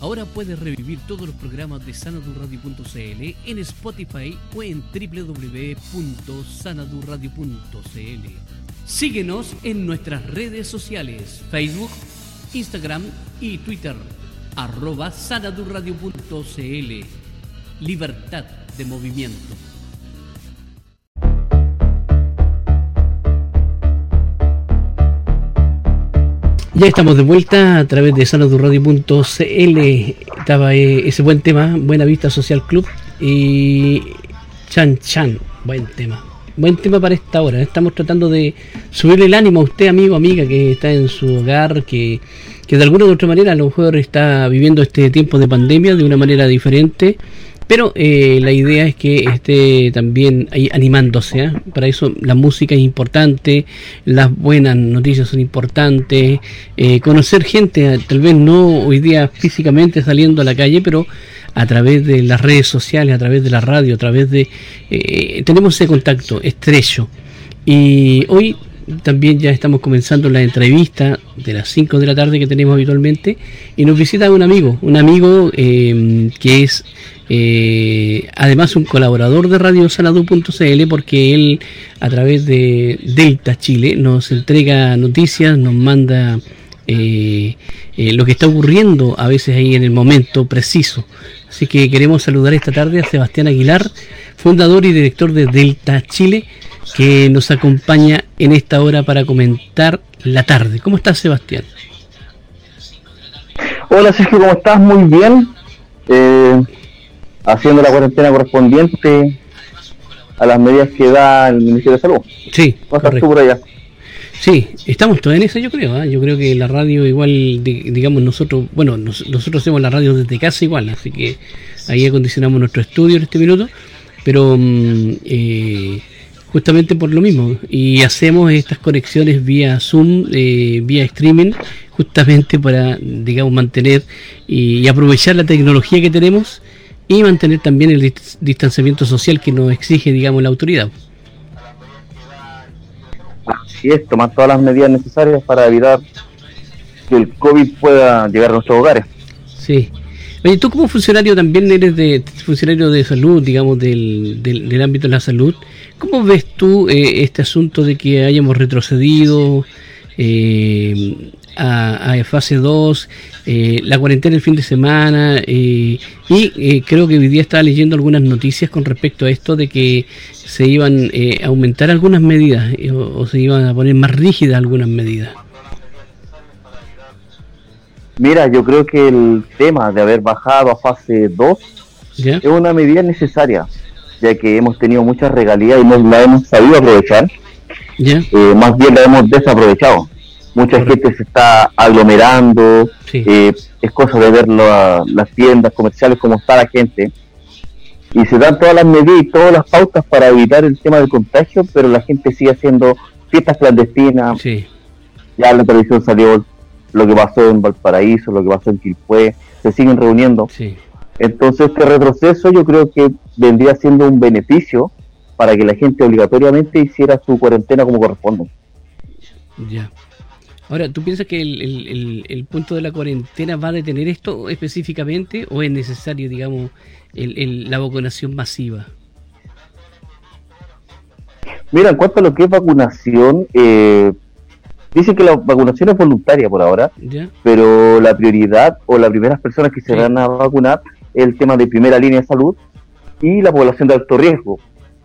Ahora puedes revivir todos los programas de sanadurradio.cl en Spotify o en www.sanadurradio.cl. Síguenos en nuestras redes sociales, Facebook, Instagram y Twitter, arroba sanadurradio.cl. Libertad de movimiento. Ya estamos de vuelta a través de sanadurradio.cl. Estaba eh, ese buen tema, Buena Vista Social Club y Chan Chan, buen tema. Buen tema para esta hora. Estamos tratando de subirle el ánimo a usted, amigo, amiga, que está en su hogar, que, que de alguna u otra manera a lo mejor está viviendo este tiempo de pandemia de una manera diferente pero eh, la idea es que esté también ahí animándose. ¿eh? Para eso la música es importante, las buenas noticias son importantes, eh, conocer gente, tal vez no hoy día físicamente saliendo a la calle, pero a través de las redes sociales, a través de la radio, a través de... tenemos ese contacto estrecho. Y hoy también ya estamos comenzando la entrevista de las 5 de la tarde que tenemos habitualmente y nos visita un amigo, un amigo que es eh, además un colaborador de radiosanadu.cl porque él a través de Delta Chile nos entrega noticias, nos manda eh, eh, lo que está ocurriendo a veces ahí en el momento preciso. Así que queremos saludar esta tarde a Sebastián Aguilar, fundador y director de Delta Chile, que nos acompaña en esta hora para comentar la tarde. ¿Cómo estás, Sebastián? Hola, Sergio, ¿cómo estás? Muy bien. Eh, haciendo la cuarentena correspondiente a las medidas que da el Ministerio de Salud. Sí, Sí, estamos todos en eso, yo creo. ¿ah? Yo creo que la radio igual, digamos nosotros, bueno, nosotros hacemos la radio desde casa igual, así que ahí acondicionamos nuestro estudio en este minuto, pero mm, eh, justamente por lo mismo. Y hacemos estas conexiones vía Zoom, eh, vía streaming, justamente para, digamos, mantener y aprovechar la tecnología que tenemos y mantener también el distanciamiento social que nos exige, digamos, la autoridad. Así es, tomar todas las medidas necesarias para evitar que el COVID pueda llegar a nuestros hogares. Sí. Oye, tú como funcionario también eres de funcionario de salud, digamos, del, del, ámbito de la salud. ¿Cómo ves tú eh, este asunto de que hayamos retrocedido eh, a, fase 2, eh, la cuarentena el fin de semana, eh, y eh, creo que hoy día estaba leyendo algunas noticias con respecto a esto de que se iban a aumentar algunas medidas o, se iban a poner más rígidas algunas medidas. Mira, yo creo que el tema de haber bajado a fase 2 es una medida necesaria, ya que hemos tenido muchas regalías y no la hemos sabido aprovechar. más bien la hemos desaprovechado. Mucha gente se está aglomerando, eh, es cosa de ver las tiendas comerciales, cómo está la gente, y se dan todas las medidas y todas las pautas para evitar el tema del contagio, pero la gente sigue haciendo fiestas clandestinas, ya en la televisión salió lo que pasó en Valparaíso, lo que pasó en Quilpué, se siguen reuniendo. Entonces este retroceso yo creo que vendría siendo un beneficio para que la gente obligatoriamente hiciera su cuarentena como corresponde. Ya. Ahora, ¿tú piensas que el, punto de la cuarentena va a detener esto específicamente o es necesario, digamos, la vacunación masiva? Mira, en cuanto a lo que es vacunación, eh, dice que la vacunación es voluntaria por ahora, pero la prioridad o las primeras personas que se van a vacunar es el tema de primera línea de salud y la población de alto riesgo.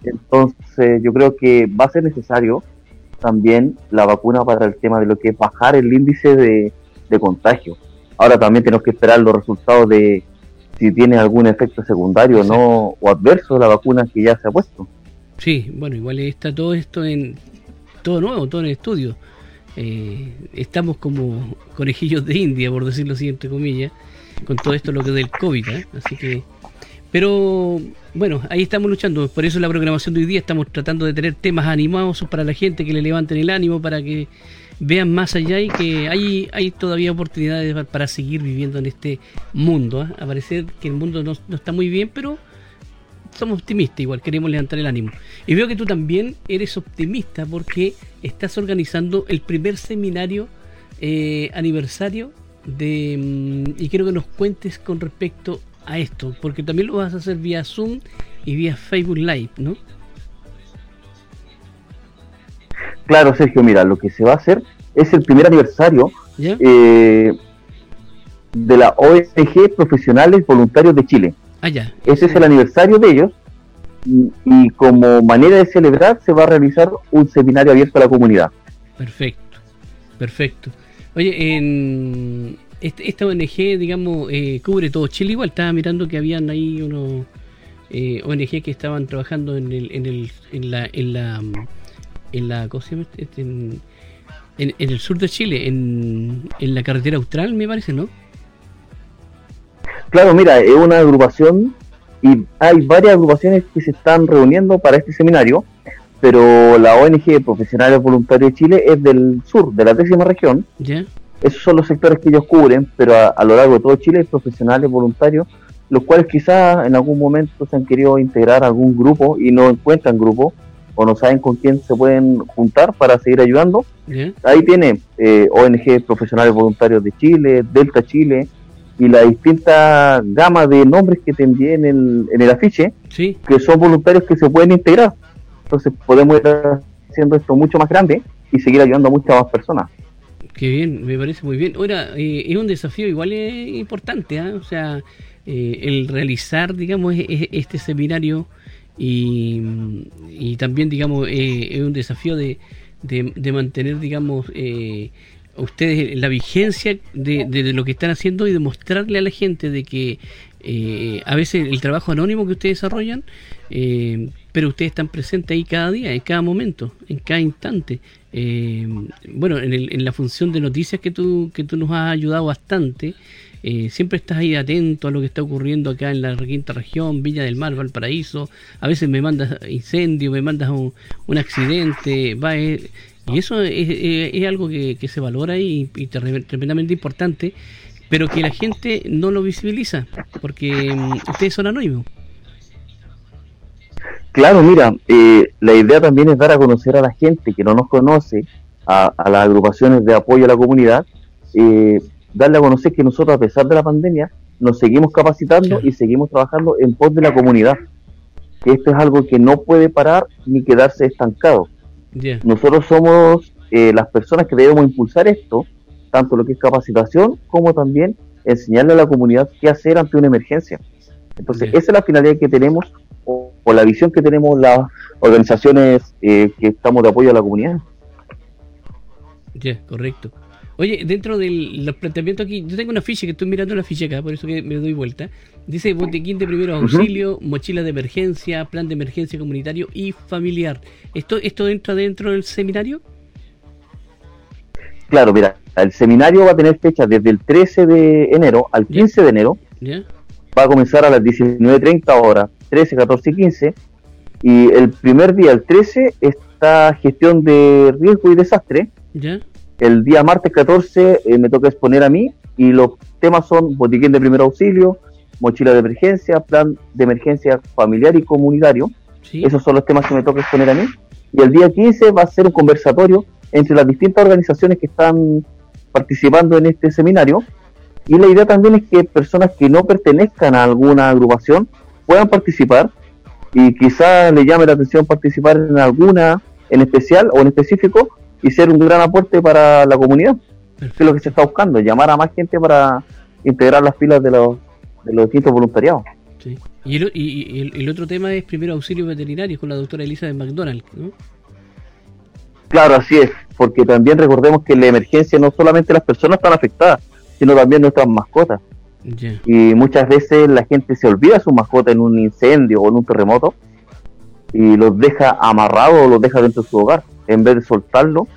Entonces, yo creo que va a ser necesario también la vacuna para el tema de lo que es bajar el índice de, contagio. Ahora también tenemos que esperar los resultados de si tiene algún efecto secundario no o adverso de la vacuna que ya se ha puesto. Sí, bueno, igual está todo esto en todo nuevo, todo en estudio. Eh, estamos como conejillos de India, por decirlo así, entre comillas, con todo esto lo que del COVID, ¿eh? así que pero bueno, ahí estamos luchando. Por eso la programación de hoy día estamos tratando de tener temas animados para la gente que le levanten el ánimo, para que vean más allá y que hay, hay todavía oportunidades para seguir viviendo en este mundo. ¿eh? A parecer que el mundo no, está muy bien, pero somos optimistas, igual queremos levantar el ánimo. Y veo que tú también eres optimista porque estás organizando el primer seminario eh, aniversario de mm, y quiero que nos cuentes con respecto a esto, porque también lo vas a hacer vía Zoom y vía Facebook Live, ¿no? Claro, Sergio, mira, lo que se va a hacer es el primer aniversario eh, de la ONG Profesionales Voluntarios de Chile. Ah, ya. Ese es el aniversario de ellos y, como manera de celebrar se va a realizar un seminario abierto a la comunidad. Perfecto, perfecto. Oye, en este, esta ONG, digamos, eh, cubre todo Chile igual. Estaba mirando que habían ahí unos eh, ONG que estaban trabajando en, el, en, el, en la... En la en la este, en, en, el sur de Chile, en, en la carretera austral, me parece, ¿no? Claro, mira, es una agrupación y hay varias agrupaciones que se están reuniendo para este seminario, pero la ONG Profesionales Voluntarios de Chile es del sur, de la décima región. Esos son los sectores que ellos cubren, pero a, lo largo de todo Chile hay profesionales voluntarios, los cuales quizás en algún momento se han querido integrar a algún grupo y no encuentran grupo o no saben con quién se pueden juntar para seguir ayudando. Ahí tiene eh, ONG Profesionales Voluntarios de Chile, Delta Chile, y la distinta gama de nombres que te envié en el, en el afiche, que son voluntarios que se pueden integrar. Entonces podemos ir haciendo esto mucho más grande y seguir ayudando a muchas más personas. Qué bien, me parece muy bien. Ahora, eh, es un desafío igual importante, ¿ah? o sea, eh, el realizar, digamos, e, e, este seminario y, también, digamos, eh, es un desafío de, de, de mantener, digamos, eh, ustedes la vigencia de, de, lo que están haciendo y demostrarle a la gente de que eh, a veces el trabajo anónimo que ustedes desarrollan, eh, pero ustedes están presentes ahí cada día, en cada momento, en cada instante. Eh, bueno, en, el, en, la función de noticias que tú, que tú nos has ayudado bastante, siempre estás ahí atento a lo que está ocurriendo acá en la quinta región, Villa del Mar, Valparaíso. A veces me mandas incendio, me mandas un, un accidente, va, y eso es, algo que, se valora y, tremendamente importante, pero que la gente no lo visibiliza, porque mm, ustedes son anónimos. Claro, mira, eh, la idea también es dar a conocer a la gente que no nos conoce, a, las agrupaciones de apoyo a la comunidad, eh, darle a conocer que nosotros, a pesar de la pandemia, nos seguimos capacitando y seguimos trabajando en pos de la comunidad. Esto es algo que no puede parar ni quedarse estancado. Nosotros somos eh, las personas que debemos impulsar esto, tanto lo que es capacitación como también enseñarle a la comunidad qué hacer ante una emergencia. Entonces, esa es la finalidad que tenemos o, la visión que tenemos las organizaciones eh, que estamos de apoyo a la comunidad. Ya, correcto. Oye, dentro de los planteamientos aquí, yo tengo una ficha que estoy mirando la ficha acá, por eso que me doy vuelta. Dice botequín de primeros auxilio, mochila de emergencia, plan de emergencia comunitario y familiar. ¿Esto, esto entra dentro del seminario? Claro, mira, el seminario va a tener fecha desde el 13 de enero al 15 de enero. Va a comenzar a las 19.30 horas, 13, 14 y 15. Y el primer día, el 13, está gestión de riesgo y desastre. ¿Ya? El día martes 14 eh, me toca exponer a mí y los temas son botiquín de primer auxilio, mochila de emergencia, plan de emergencia familiar y comunitario. Esos son los temas que me toca exponer a mí. Y el día 15 va a ser un conversatorio entre las distintas organizaciones que están participando en este seminario. Y la idea también es que personas que no pertenezcan a alguna agrupación puedan participar y quizás le llame la atención participar en alguna en especial o en específico y ser un gran aporte para la comunidad. Es lo que se está buscando, llamar a más gente para integrar las filas de los, de los distintos voluntariados. Sí. Y, el, y el, otro tema es primero auxilio veterinario con la doctora Elisa de McDonald, ¿no? Claro, así es, porque también recordemos que en la emergencia no solamente las personas están afectadas, sino también nuestras mascotas. Y muchas veces la gente se olvida su mascota en un incendio o en un terremoto y los deja amarrados o los deja dentro de su hogar en vez de soltarlo.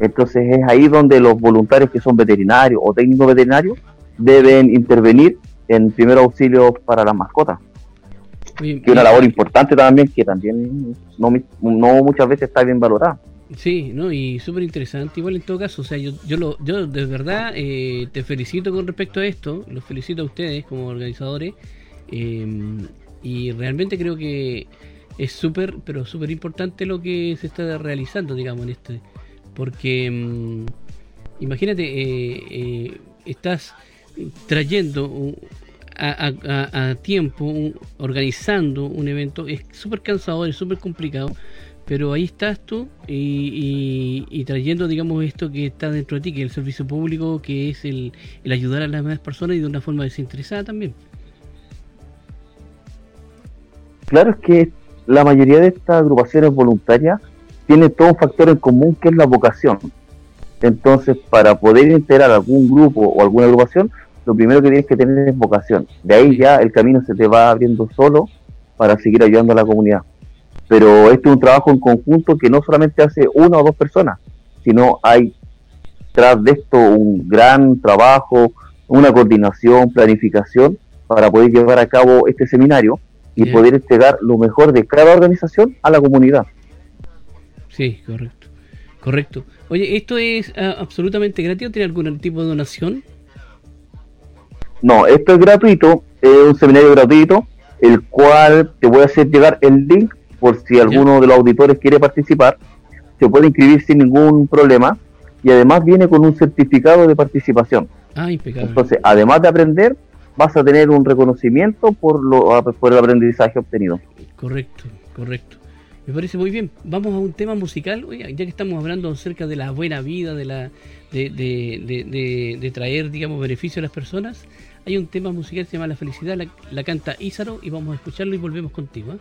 Entonces es ahí donde los voluntarios que son veterinarios o técnicos veterinarios deben intervenir en primer auxilio para las mascotas. que es una labor importante también que también no, no muchas veces está bien valorada. Sí, no, y súper interesante. Igual en todo caso, o sea, yo, yo, lo, yo de verdad eh, te felicito con respecto a esto, los felicito a ustedes como organizadores, eh, y realmente creo que es súper, pero súper importante lo que se está realizando, digamos, en este. Porque mm, imagínate, eh, eh, estás trayendo a, tiempo, organizando un evento, es súper cansador, es súper complicado, pero ahí estás tú y, trayendo, digamos, esto que está dentro de ti, que es el servicio público, que es el, el ayudar a las demás personas y de una forma desinteresada también. Claro, es que la mayoría de estas agrupaciones voluntarias tiene todo un factor en común que es la vocación. Entonces, para poder integrar algún grupo o alguna agrupación, lo primero que tienes que tener es vocación. De ahí ya el camino se te va abriendo solo para seguir ayudando a la comunidad. Pero este es un trabajo en conjunto que no solamente hace una o dos personas, sino hay tras de esto un gran trabajo, una coordinación, planificación para poder llevar a cabo este seminario y poder entregar lo mejor de cada organización a la comunidad. Sí, correcto. Correcto. Oye, ¿esto es ah, absolutamente gratis o tiene algún tipo de donación? No, esto es gratuito, es un seminario gratuito, el cual te voy a hacer llegar el link por si alguno de los auditores quiere participar. Se puede inscribir sin ningún problema y además viene con un certificado de participación. Ah, impecable. Entonces, además de aprender, vas a tener un reconocimiento por, lo, por el aprendizaje obtenido. Correcto, correcto. Me parece muy bien. Vamos a un tema musical, ya que estamos hablando acerca de la buena vida, de la de, de, de, traer, digamos, beneficio a las personas. Hay un tema musical que se llama La Felicidad, la, la canta Ízaro y vamos a escucharlo y volvemos contigo. ¿eh?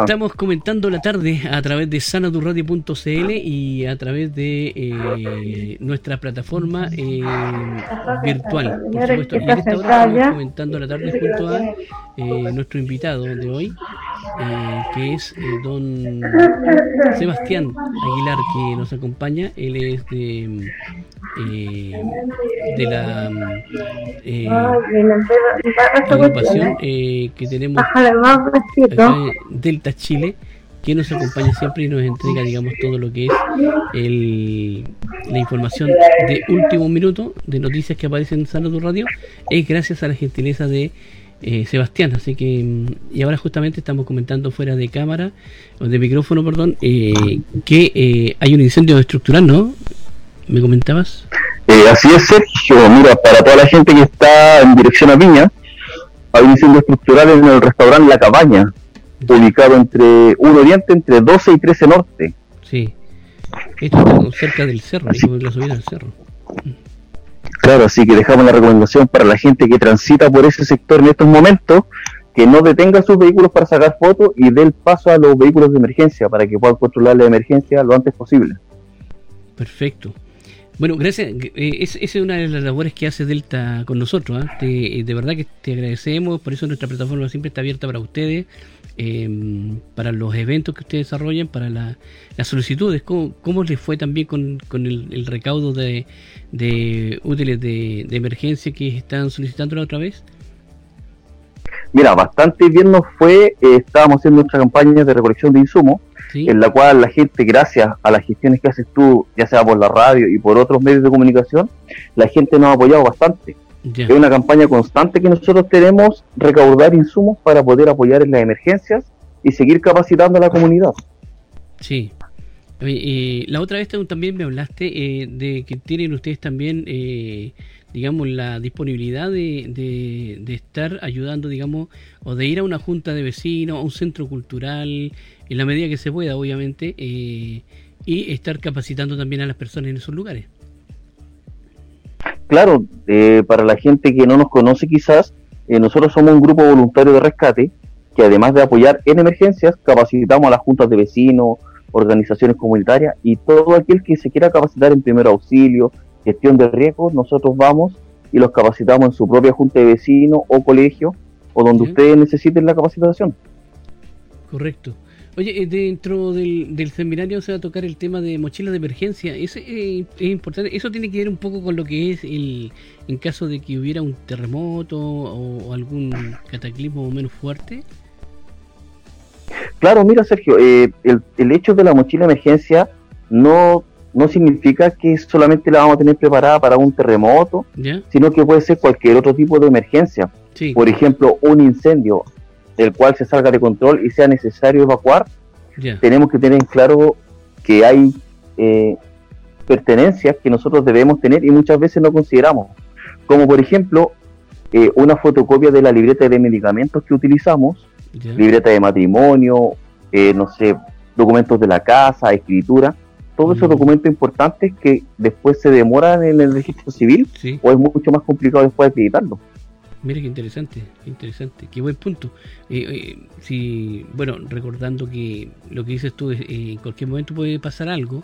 Estamos comentando la tarde a través de sanadurradio.cl y a través de eh, nuestra plataforma eh, virtual. Por supuesto, y en esta hora estamos comentando la tarde junto a eh, nuestro invitado de hoy, que es don Sebastián Aguilar, que nos acompaña. Él es de eh, de la eh, agrupación eh, que tenemos acá Delta Chile que nos acompaña siempre y nos entrega digamos todo lo que es el, la información de último minuto de noticias que aparecen en Salud Radio es gracias a la gentileza de eh, Sebastián así que y ahora justamente estamos comentando fuera de cámara o de micrófono perdón eh, que hay un incendio estructural no ¿Me comentabas? Eh, así es, Sergio. Mira, para toda la gente que está en dirección a Viña, hay un incendio estructural en el restaurante La Cabaña, ubicado entre 1 Oriente, entre 12 y 13 Norte. Sí. Esto está cerca del cerro, la subida del cerro. Claro, así que dejamos la recomendación para la gente que transita por ese sector en estos momentos, que no detenga sus vehículos para sacar fotos y dé el paso a los vehículos de emergencia para que puedan controlar la emergencia lo antes posible. Perfecto. Bueno, gracias. Eh, esa es una de las labores que hace Delta con nosotros. ¿ah? Eh, de verdad que te agradecemos. Por eso nuestra plataforma siempre está abierta para ustedes, em, para los eventos que ustedes desarrollan, para las solicitudes. ¿Cómo, les fue también con, el, recaudo de, útiles de, emergencia que están solicitando la otra vez? Mira, bastante bien nos fue. Eh, estábamos haciendo nuestra campaña de recolección de insumos en la cual la gente, gracias a las gestiones que haces tú, ya sea por la radio y por otros medios de comunicación, la gente nos ha apoyado bastante. Es una campaña constante que nosotros tenemos, recaudar insumos para poder apoyar en las emergencias y seguir capacitando a la comunidad. Sí. y la otra vez también me hablaste eh, de que tienen ustedes también eh, digamos, la disponibilidad de, de, estar ayudando, digamos, o de ir a una junta de vecinos, a un centro cultural, en la medida que se pueda, obviamente, eh, y estar capacitando también a las personas en esos lugares. Claro, eh, para la gente que no nos conoce quizás, eh, nosotros somos un grupo voluntario de rescate que además de apoyar en emergencias, capacitamos a las juntas de vecinos, organizaciones comunitarias y todo aquel que se quiera capacitar en primer auxilio, gestión de riesgos, nosotros vamos y los capacitamos en su propia junta de vecinos o colegio o donde ustedes necesiten la capacitación. Correcto. Oye, eh, dentro del, seminario se va a tocar el tema de mochilas de emergencia. Eso eh, es importante. Eso tiene que ver un poco con lo que es el en caso de que hubiera un terremoto o, algún cataclismo menos fuerte. Claro, mira Sergio, eh, el, el hecho de la mochila de emergencia no no significa que solamente la vamos a tener preparada para un terremoto, sino que puede ser cualquier otro tipo de emergencia. Por ejemplo, un incendio. El cual se salga de control y sea necesario evacuar, tenemos que tener en claro que hay eh, pertenencias que nosotros debemos tener y muchas veces no consideramos, como por ejemplo eh, una fotocopia de la libreta de medicamentos que utilizamos, libreta de matrimonio, eh, no sé, documentos de la casa, escritura, todos esos mm. documentos importantes que después se demoran en el registro civil o es mucho más complicado después de Mira qué interesante, qué interesante, qué buen punto. Eh, eh, si, bueno, recordando que lo que dices tú, eh, en cualquier momento puede pasar algo,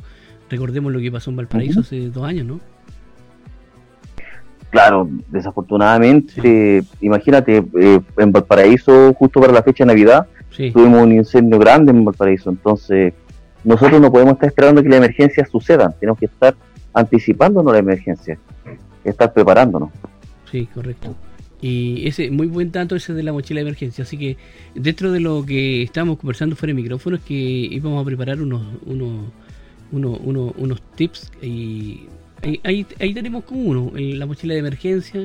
recordemos lo que pasó en Valparaíso hace dos años, ¿no? Claro, desafortunadamente, imagínate, en Valparaíso, justo para la fecha de Navidad, tuvimos un incendio grande en Valparaíso, entonces nosotros no podemos estar esperando que la emergencia suceda, tenemos que estar anticipándonos la emergencia, estar preparándonos. Sí, correcto. Y ese muy buen tanto ese de la mochila de emergencia. Así que dentro de lo que estábamos conversando fuera de micrófono es que íbamos a preparar unos, unos, unos, unos, tips y ahí, ahí, tenemos como uno, la mochila de emergencia,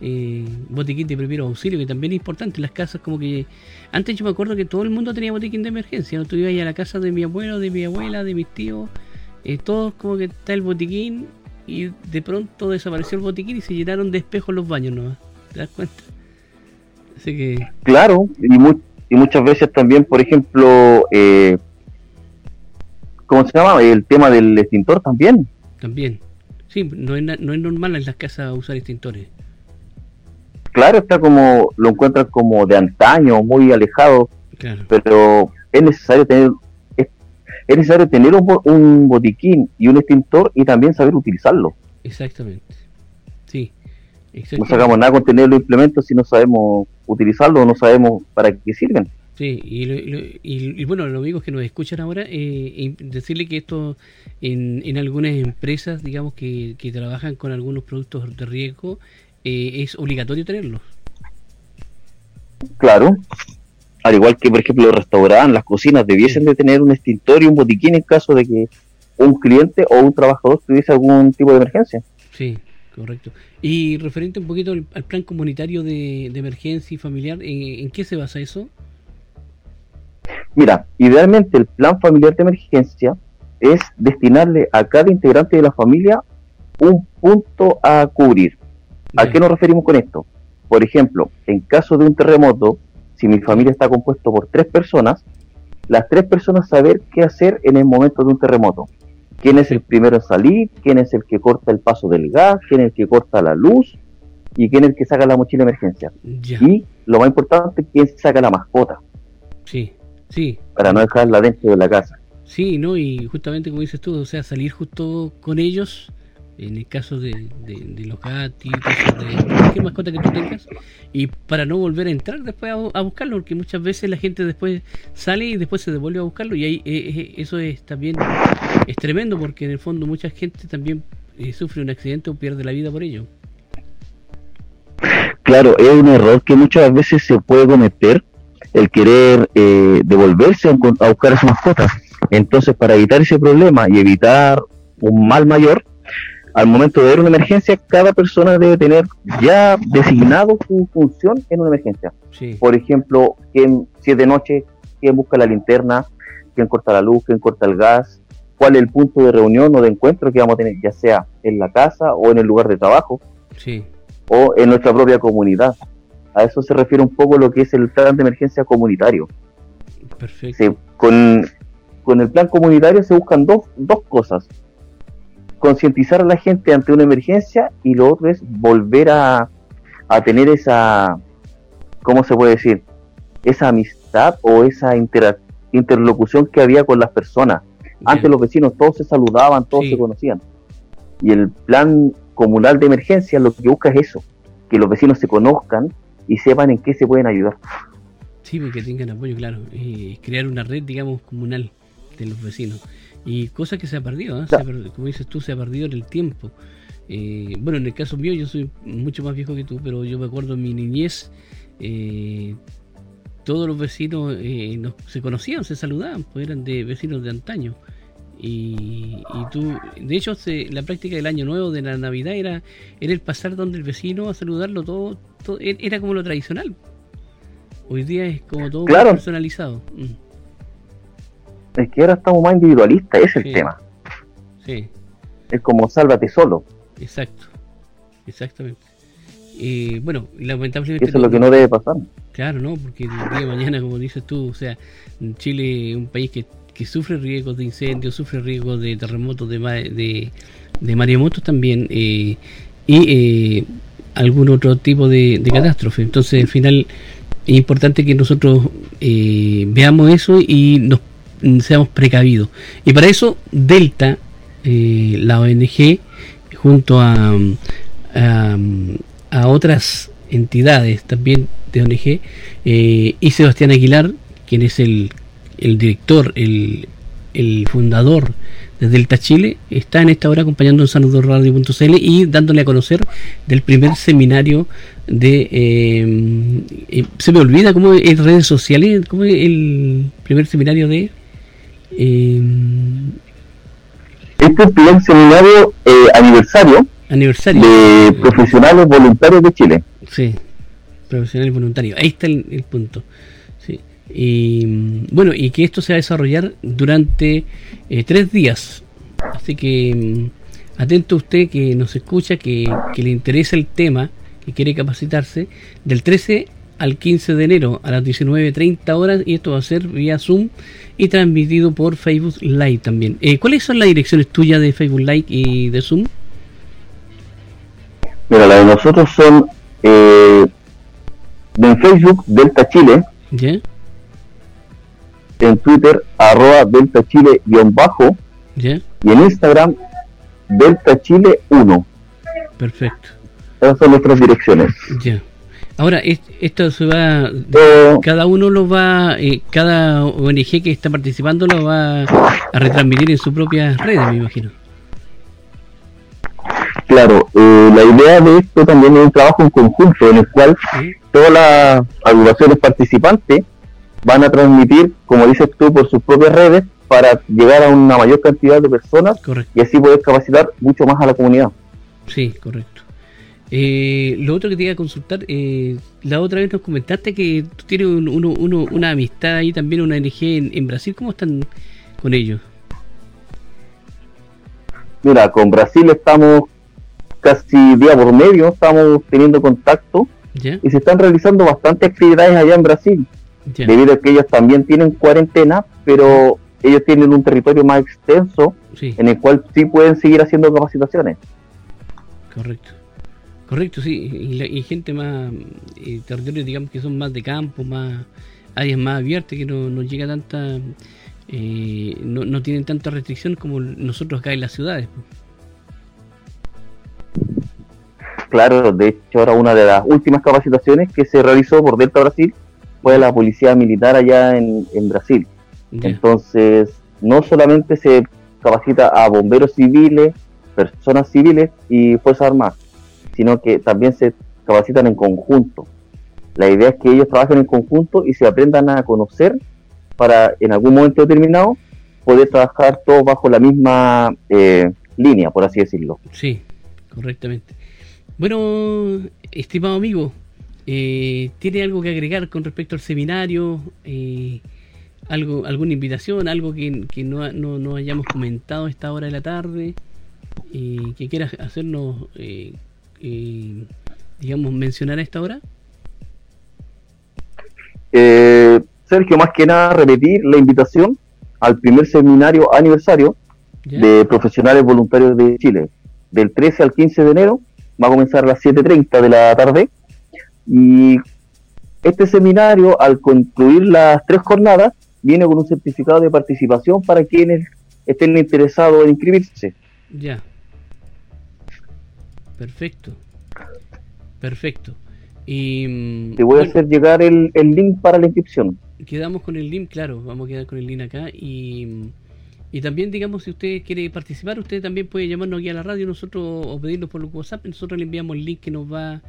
eh, botiquín de primer auxilio, que también es importante las casas, como que antes yo me acuerdo que todo el mundo tenía botiquín de emergencia, no tú ibas a la casa de mi abuelo, de mi abuela, de mis tíos, eh, todos como que está el botiquín y de pronto desapareció el botiquín y se llenaron de espejos los baños nomás. ¿Te das cuenta? Así que... Claro, y, muchas veces también, por ejemplo, eh, ¿cómo se llama? El tema del extintor también. También. Sí, no es, no es normal en las casas usar extintores. Claro, está como, lo encuentran como de antaño, muy alejado, pero es necesario tener es, necesario tener un, un botiquín y un extintor y también saber utilizarlo. Exactamente. No sacamos nada con tener los implementos si no sabemos utilizarlos o no sabemos para qué sirven. Sí, y, bueno, los amigos que nos escuchan ahora, eh, decirle que esto en, en algunas empresas, digamos, que, que trabajan con algunos productos de riesgo, eh, es obligatorio tenerlos. Claro, al igual que, por ejemplo, los restaurantes, las cocinas, debiesen de tener un extintor y un botiquín en caso de que un cliente o un trabajador tuviese algún tipo de emergencia. Sí, Correcto. Y referente un poquito al, plan comunitario de, emergencia y familiar, ¿en, qué se basa eso? Mira, idealmente el plan familiar de emergencia es destinarle a cada integrante de la familia un punto a cubrir. ¿A qué nos referimos con esto? Por ejemplo, en caso de un terremoto, si mi familia está compuesto por tres personas, las tres personas saber qué hacer en el momento de un terremoto quién es el primero en salir, quién es el que corta el paso del gas, quién es el que corta la luz y quién es el que saca la mochila de emergencia. Y lo más importante, quién saca la mascota. Sí, sí. Para no dejarla dentro de la casa. Sí, ¿no? Y justamente como dices tú, o sea, salir justo con ellos en el caso de, los gatitos, de cualquier mascota que tú tengas, y para no volver a entrar después a, buscarlo, porque muchas veces la gente después sale y después se devuelve a buscarlo, y ahí eh, eh, eso es también es tremendo, porque en el fondo mucha gente también eh, sufre un accidente o pierde la vida por ello. Claro, es un error que muchas veces se puede cometer el querer devolverse a buscar a su mascota. Entonces, para evitar ese problema y evitar un mal mayor, al momento de ver una emergencia, cada persona debe tener ya designado su función en una emergencia. Por ejemplo, si es de noche, quién busca la linterna, quién corta la luz, quién corta el gas, cuál es el punto de reunión o de encuentro que vamos a tener, ya sea en la casa o en el lugar de trabajo, o en nuestra propia comunidad. A eso se refiere un poco lo que es el plan de emergencia comunitario. Perfecto. con, con el plan comunitario se buscan dos, dos cosas concientizar a la gente ante una emergencia y lo otro es volver a, a tener esa, ¿cómo se puede decir? Esa amistad o esa interlocución que había con las personas. Antes los vecinos todos se saludaban, todos se conocían. Y el plan comunal de emergencia lo que busca es eso, que los vecinos se conozcan y sepan en qué se pueden ayudar. Sí, que tengan apoyo, claro. y crear una red, digamos, comunal de los vecinos. Y cosa que se ha perdido, ¿eh? como dices tú, se ha perdido en el tiempo. Eh, bueno, en el caso mío, yo soy mucho más viejo que tú, pero yo me acuerdo en mi niñez, eh, todos los vecinos se conocían, se saludaban, pues eran de vecinos de antaño. Y, tú, de hecho, la práctica del año nuevo, de la Navidad, era, era el pasar donde el vecino a saludarlo todo, todo era como lo tradicional. Hoy día es como todo personalizado. Mm. Es que ahora estamos más individualistas, es el tema. Sí. Es como sálvate solo. Exacto, exactamente. Y bueno, lamentablemente. Eso es lo que no debe pasar. Claro, ¿no? Porque el día de mañana, como dices tú, o sea, Chile es un país que, que sufre riesgos de incendios, sufre riesgos de terremotos, de, de, de maremotos también, eh, y eh, algún otro tipo de, de catástrofe. Entonces, al final, es importante que nosotros eh, veamos eso y nos seamos precavidos. Y para eso, Delta, la ONG, junto a, a otras entidades también de ONG, eh, y Sebastián Aguilar, quien es el, el director, el, el, fundador de Delta Chile, está en esta hora acompañando en sanudorradio.cl y dándole a conocer del primer seminario de... Eh, eh, se me olvida cómo es redes sociales, cómo es el primer seminario de... este primer seminario aniversario aniversario de profesionales voluntarios de Chile. Sí, profesionales voluntarios. Ahí está el, punto. Sí. Y bueno, y que esto se va a desarrollar durante eh, tres días. Así que mm, atento usted que nos escucha, que, que le interesa el tema, que quiere capacitarse, del 13 al 15 de enero a las 19.30 horas y esto va a ser vía Zoom y transmitido por Facebook Live también. Eh, ¿Cuáles son las direcciones tuyas de Facebook Live y de Zoom? Mira, la de nosotros son eh, en Facebook Delta Chile. En Twitter, arroba Delta Chile guion bajo. Y en Instagram, Delta Chile 1. Perfecto. Esas son nuestras direcciones. Ya. Ahora, esto se va, eh, cada uno lo va, eh, cada ONG que está participando lo va a retransmitir en sus propias redes, me imagino. Claro, eh, la idea de esto también es un trabajo en conjunto en el cual todas las agrupaciones participantes van a transmitir, como dices tú, por sus propias redes para llegar a una mayor cantidad de personas y así poder capacitar mucho más a la comunidad. Sí, correcto. Eh, lo otro que te iba a consultar, eh, la otra vez nos comentaste que tú tienes una amistad ahí también, una ONG en, en Brasil. ¿Cómo están con ellos? Mira, con Brasil estamos casi día por medio estamos teniendo contacto y se están realizando bastantes actividades allá en Brasil, debido a que ellos también tienen cuarentena, pero ellos tienen un territorio más extenso en el cual sí pueden seguir haciendo capacitaciones. Correcto. Correcto, sí, y, gente más, y territorios digamos que son más de campo, más áreas más abiertas, que no, no llega tanta, eh, no, no tienen tanta restricción como nosotros acá en las ciudades. Claro, de hecho ahora una de las últimas capacitaciones que se realizó por Delta Brasil fue la policía militar allá en, Brasil. Entonces, no solamente se capacita a bomberos civiles, personas civiles y fuerzas armadas, sino que también se capacitan en conjunto. La idea es que ellos trabajen en conjunto y se aprendan a conocer para en algún momento determinado poder trabajar todos bajo la misma eh, línea, por así decirlo. Sí, correctamente. Bueno, estimado amigo, eh, ¿tiene algo que agregar con respecto al seminario? Eh, algo, ¿Alguna invitación? ¿Algo que, no, no, hayamos comentado a esta hora de la tarde? Eh, ¿Que quieras hacernos, digamos, mencionar a esta hora? Sergio, más que nada, repetir la invitación al primer seminario aniversario de profesionales voluntarios de Chile, del 13 al 15 de enero va a comenzar a las 7.30 de la tarde y este seminario al concluir las tres jornadas viene con un certificado de participación para quienes estén interesados en inscribirse. Ya. Perfecto. Perfecto. Y, mm, Te voy a hacer llegar el, el, link para la inscripción. Quedamos con el link, claro, vamos a quedar con el link acá y y también, digamos, si usted quiere participar, usted también puede llamarnos aquí a la radio nosotros o pedirnos por WhatsApp. Nosotros le enviamos el link que nos va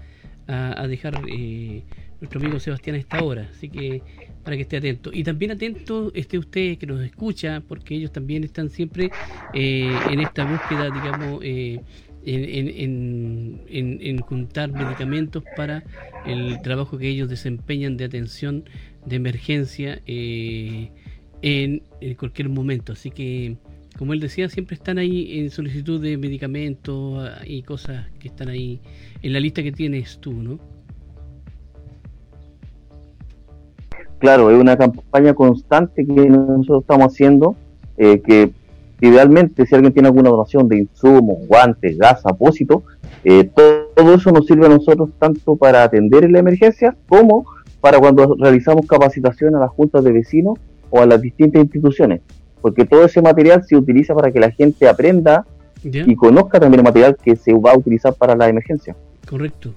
a, dejar eh, nuestro amigo Sebastián a esta hora. Así que para que esté atento. Y también atento esté usted que nos escucha, porque ellos también están siempre eh, en esta búsqueda, digamos, eh, en, en, juntar medicamentos para el trabajo que ellos desempeñan de atención de emergencia eh, en, cualquier momento. Así que, como él decía, siempre están ahí en solicitud de medicamentos y cosas que están ahí en la lista que tienes tú, ¿no? Claro, es una campaña constante que nosotros estamos haciendo, eh, que idealmente si alguien tiene alguna donación de insumos, guantes, gas, apósito, eh, todo, eso nos sirve a nosotros tanto para atender en la emergencia como para cuando realizamos capacitación a las juntas de vecinos o a las distintas instituciones, porque todo ese material se utiliza para que la gente aprenda y conozca también el material que se va a utilizar para la emergencia. Correcto,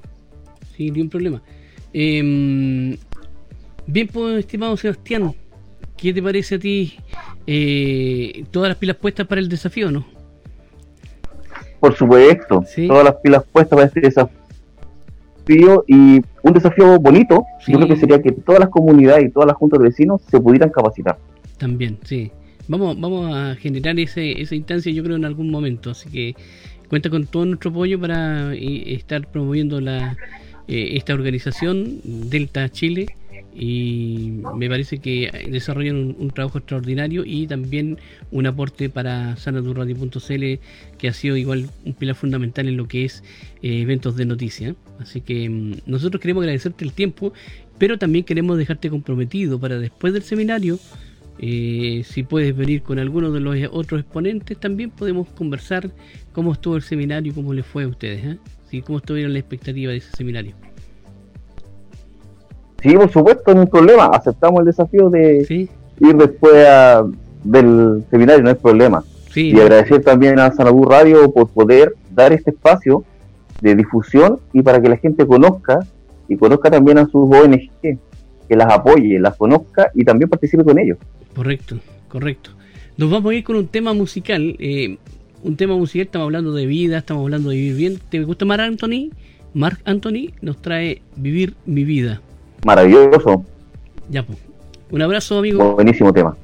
sin ningún problema. Em, bien, pues, estimado Sebastián, ¿qué te parece a ti eh, todas las pilas puestas para el desafío, no? Por supuesto, todas las pilas puestas para este desafío y un desafío bonito, yo creo que sería que todas las comunidades y todas las juntas de vecinos se pudieran capacitar. También, sí. Vamos, vamos a generar ese, esa instancia, yo creo, en algún momento. Así que cuenta con todo nuestro apoyo para eh, estar promoviendo la, eh, esta organización Delta Chile y me parece que desarrollan un, trabajo extraordinario y también un aporte para sanadurradio.cl que ha sido igual un pilar fundamental en lo que es eh, eventos de noticias. Así que mm, nosotros queremos agradecerte el tiempo, pero también queremos dejarte comprometido para después del seminario. Eh, si puedes venir con alguno de los otros exponentes, también podemos conversar cómo estuvo el seminario y cómo les fue a ustedes. ¿eh? ¿Cómo estuvieron la expectativa de ese seminario? Sí, por supuesto, no hay problema. Aceptamos el desafío de ir después del seminario, no hay problema. y agradecer también a Sanabú Radio por poder dar este espacio de difusión y para que la gente conozca y conozca también a sus ONG, que las apoye, las conozca y también participe con ellos. Correcto, correcto. Nos vamos a ir con un tema musical. Eh, un tema musical, estamos hablando de vida, estamos hablando de vivir bien. ¿Te gusta Mar Anthony? Mark Anthony nos trae Vivir mi vida maravilloso. Ya, pues. Un abrazo, amigo. Buenísimo tema.